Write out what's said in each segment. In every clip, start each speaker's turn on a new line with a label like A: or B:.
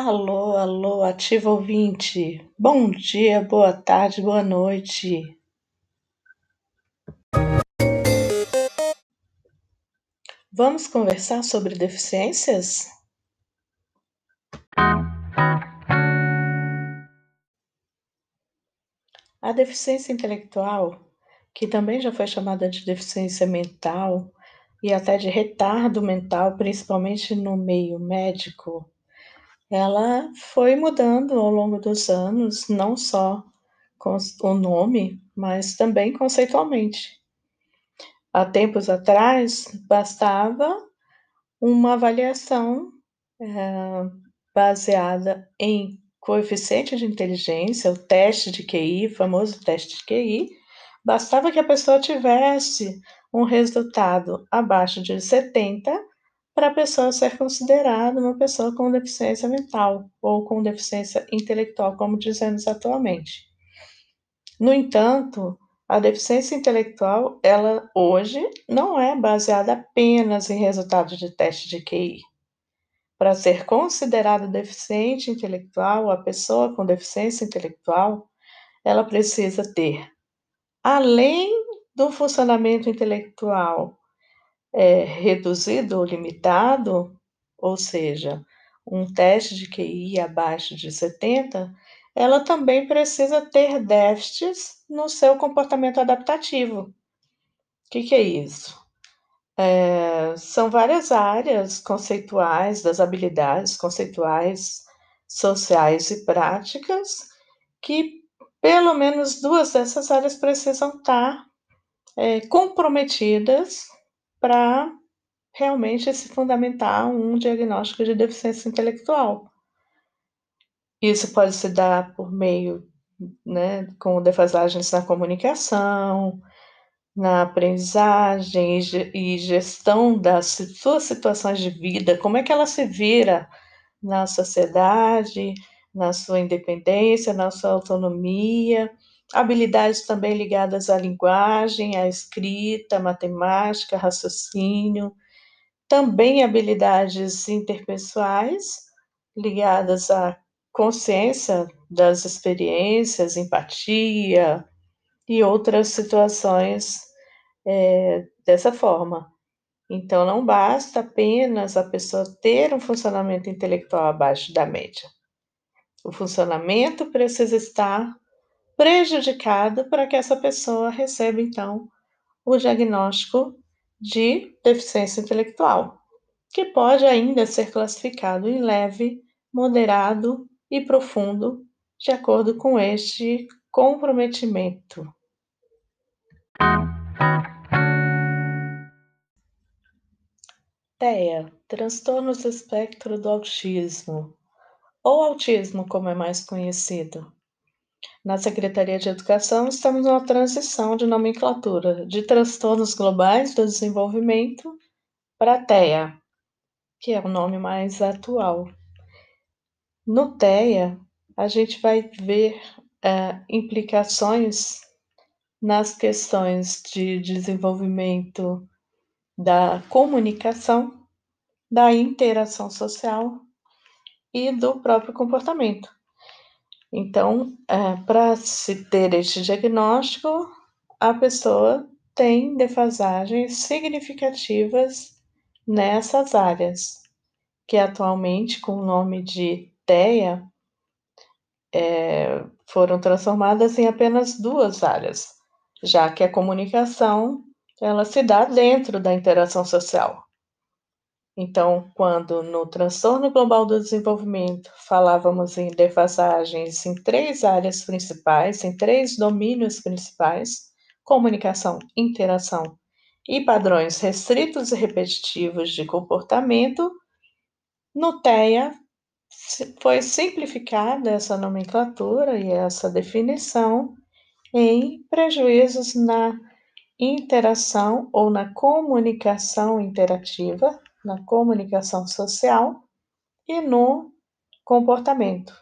A: Alô, alô, ativo ouvinte. Bom dia, boa tarde, boa noite. Vamos conversar sobre deficiências? A deficiência intelectual, que também já foi chamada de deficiência mental e até de retardo mental, principalmente no meio médico, ela foi mudando ao longo dos anos, não só com o nome, mas também conceitualmente. Há tempos atrás, bastava uma avaliação é, baseada em coeficiente de inteligência, o teste de QI, o famoso teste de QI, bastava que a pessoa tivesse um resultado abaixo de 70 para a pessoa ser considerada uma pessoa com deficiência mental ou com deficiência intelectual, como dizemos atualmente. No entanto, a deficiência intelectual, ela hoje não é baseada apenas em resultados de teste de QI. Para ser considerada deficiente intelectual, a pessoa com deficiência intelectual, ela precisa ter, além do funcionamento intelectual é, reduzido ou limitado, ou seja, um teste de QI abaixo de 70, ela também precisa ter déficits no seu comportamento adaptativo. O que, que é isso? É, são várias áreas conceituais das habilidades conceituais, sociais e práticas que pelo menos duas dessas áreas precisam estar é, comprometidas para realmente se fundamentar um diagnóstico de deficiência intelectual. Isso pode se dar por meio, né, com defasagens na comunicação, na aprendizagem e gestão das suas situações de vida, como é que ela se vira na sociedade, na sua independência, na sua autonomia, habilidades também ligadas à linguagem, à escrita, matemática, raciocínio, também habilidades interpessoais ligadas à consciência das experiências, empatia e outras situações é, dessa forma. Então, não basta apenas a pessoa ter um funcionamento intelectual abaixo da média. O funcionamento precisa estar prejudicado para que essa pessoa receba, então, o diagnóstico de deficiência intelectual, que pode ainda ser classificado em leve, moderado e profundo, de acordo com este comprometimento. TEA, transtornos do espectro do autismo, ou autismo como é mais conhecido. Na Secretaria de Educação, estamos numa transição de nomenclatura de transtornos globais do desenvolvimento para TEA, que é o nome mais atual. No TEA, a gente vai ver é, implicações nas questões de desenvolvimento da comunicação, da interação social e do próprio comportamento. Então, é, para se ter este diagnóstico, a pessoa tem defasagens significativas nessas áreas, que atualmente, com o nome de TEA, é, foram transformadas em apenas duas áreas, já que a comunicação ela se dá dentro da interação social. Então, quando no transtorno global do desenvolvimento falávamos em defasagens em três áreas principais, em três domínios principais: comunicação, interação e padrões restritos e repetitivos de comportamento, no TEA foi simplificada essa nomenclatura e essa definição em prejuízos na interação ou na comunicação interativa na comunicação social e no comportamento.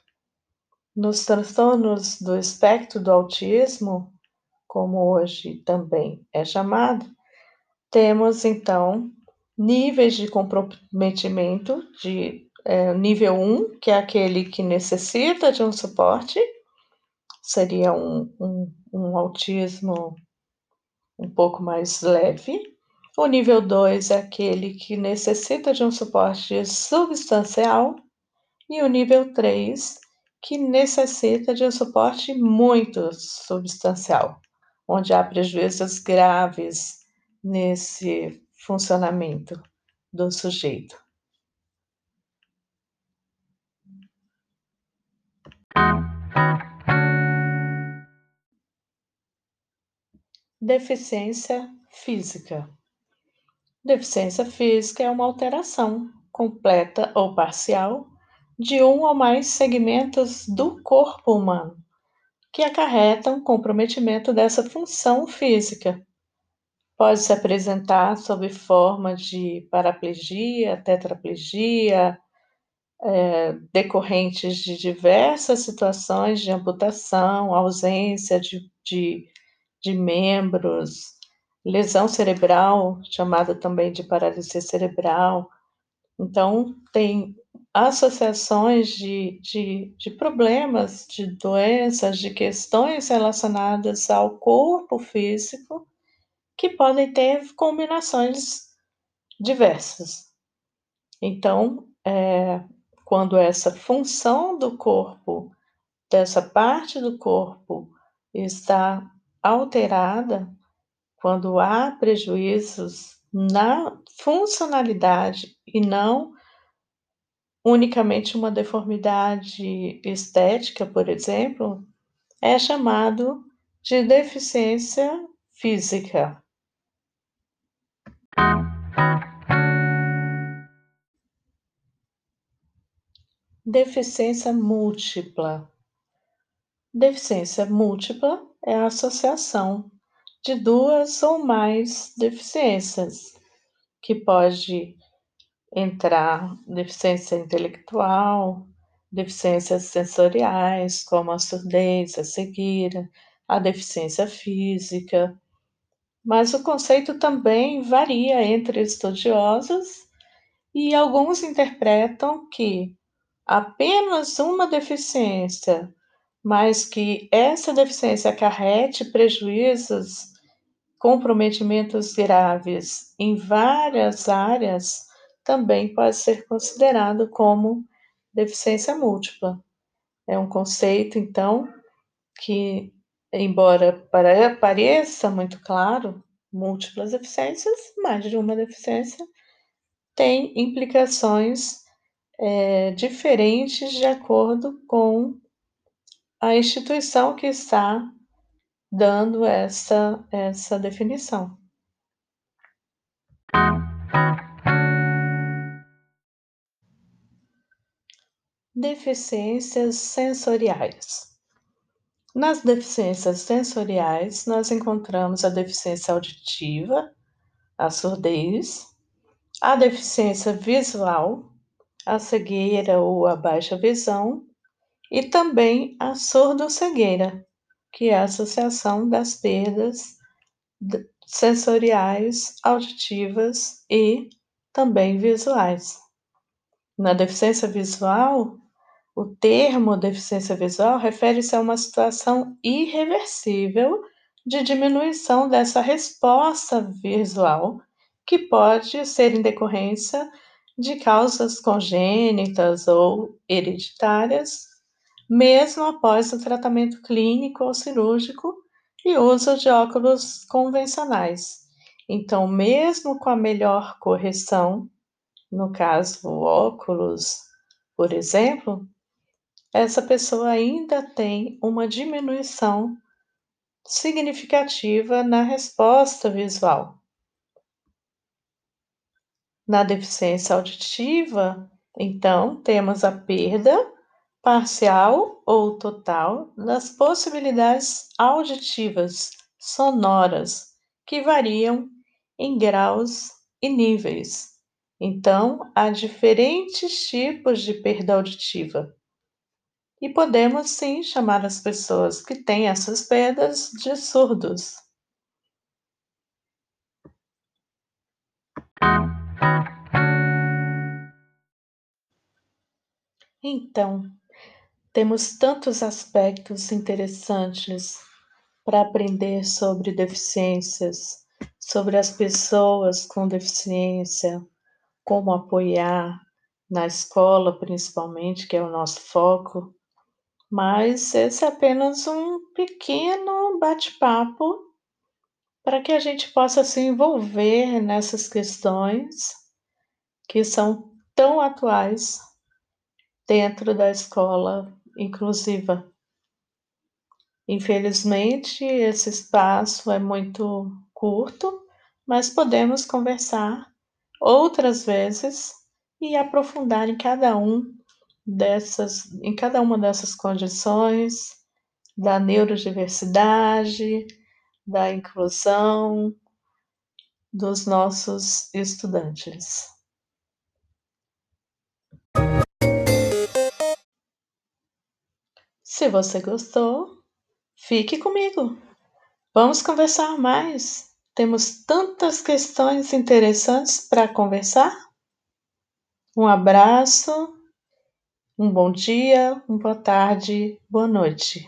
A: Nos transtornos do espectro do autismo, como hoje também é chamado, temos então níveis de comprometimento de é, nível 1, que é aquele que necessita de um suporte, seria um, um, um autismo um pouco mais leve. O nível 2 é aquele que necessita de um suporte substancial. E o nível 3, que necessita de um suporte muito substancial, onde há prejuízos graves nesse funcionamento do sujeito. Deficiência física. Deficiência física é uma alteração, completa ou parcial, de um ou mais segmentos do corpo humano, que acarretam comprometimento dessa função física. Pode se apresentar sob forma de paraplegia, tetraplegia, é, decorrentes de diversas situações de amputação, ausência de, de, de membros, lesão cerebral, chamada também de paralisia cerebral. Então, tem associações de, de, de problemas, de doenças, de questões relacionadas ao corpo físico que podem ter combinações diversas. Então, é, quando essa função do corpo, dessa parte do corpo, está alterada, quando há prejuízos na funcionalidade e não unicamente uma deformidade estética, por exemplo, é chamado de deficiência física. Deficiência múltipla. Deficiência múltipla é a associação de duas ou mais deficiências, que pode entrar deficiência intelectual, deficiências sensoriais, como a surdez, a cegueira, a deficiência física. Mas o conceito também varia entre estudiosos e alguns interpretam que apenas uma deficiência, mas que essa deficiência acarrete prejuízos, comprometimentos graves em várias áreas, também pode ser considerado como deficiência múltipla. É um conceito, então, que, embora pareça muito claro, múltiplas deficiências, mais de uma deficiência, tem implicações é, diferentes de acordo com a instituição que está dando essa, essa definição. Deficiências sensoriais. Nas deficiências sensoriais, nós encontramos a deficiência auditiva, a surdez, a deficiência visual, a cegueira ou a baixa visão, e também a surdo-cegueira, que é a associação das perdas sensoriais, auditivas e também visuais. Na deficiência visual, o termo deficiência visual refere-se a uma situação irreversível de diminuição dessa resposta visual, que pode ser em decorrência de causas congênitas ou hereditárias, mesmo após o tratamento clínico ou cirúrgico e uso de óculos convencionais. Então, mesmo com a melhor correção, no caso óculos, por exemplo, essa pessoa ainda tem uma diminuição significativa na resposta visual. Na deficiência auditiva, então, temos a perda parcial ou total das possibilidades auditivas sonoras, que variam em graus e níveis. Então, há diferentes tipos de perda auditiva. E podemos sim chamar as pessoas que têm essas perdas de surdos. Então, temos tantos aspectos interessantes para aprender sobre deficiências, sobre as pessoas com deficiência, como apoiar na escola, principalmente, que é o nosso foco. Mas esse é apenas um pequeno bate-papo para que a gente possa se envolver nessas questões que são tão atuais dentro da escola inclusiva. Infelizmente, esse espaço é muito curto, mas podemos conversar outras vezes e aprofundar em cada um dessas, em cada uma dessas condições da neurodiversidade, da inclusão dos nossos estudantes. Se você gostou, fique comigo. Vamos conversar mais. Temos tantas questões interessantes para conversar. Um abraço, um bom dia, uma boa tarde, boa noite.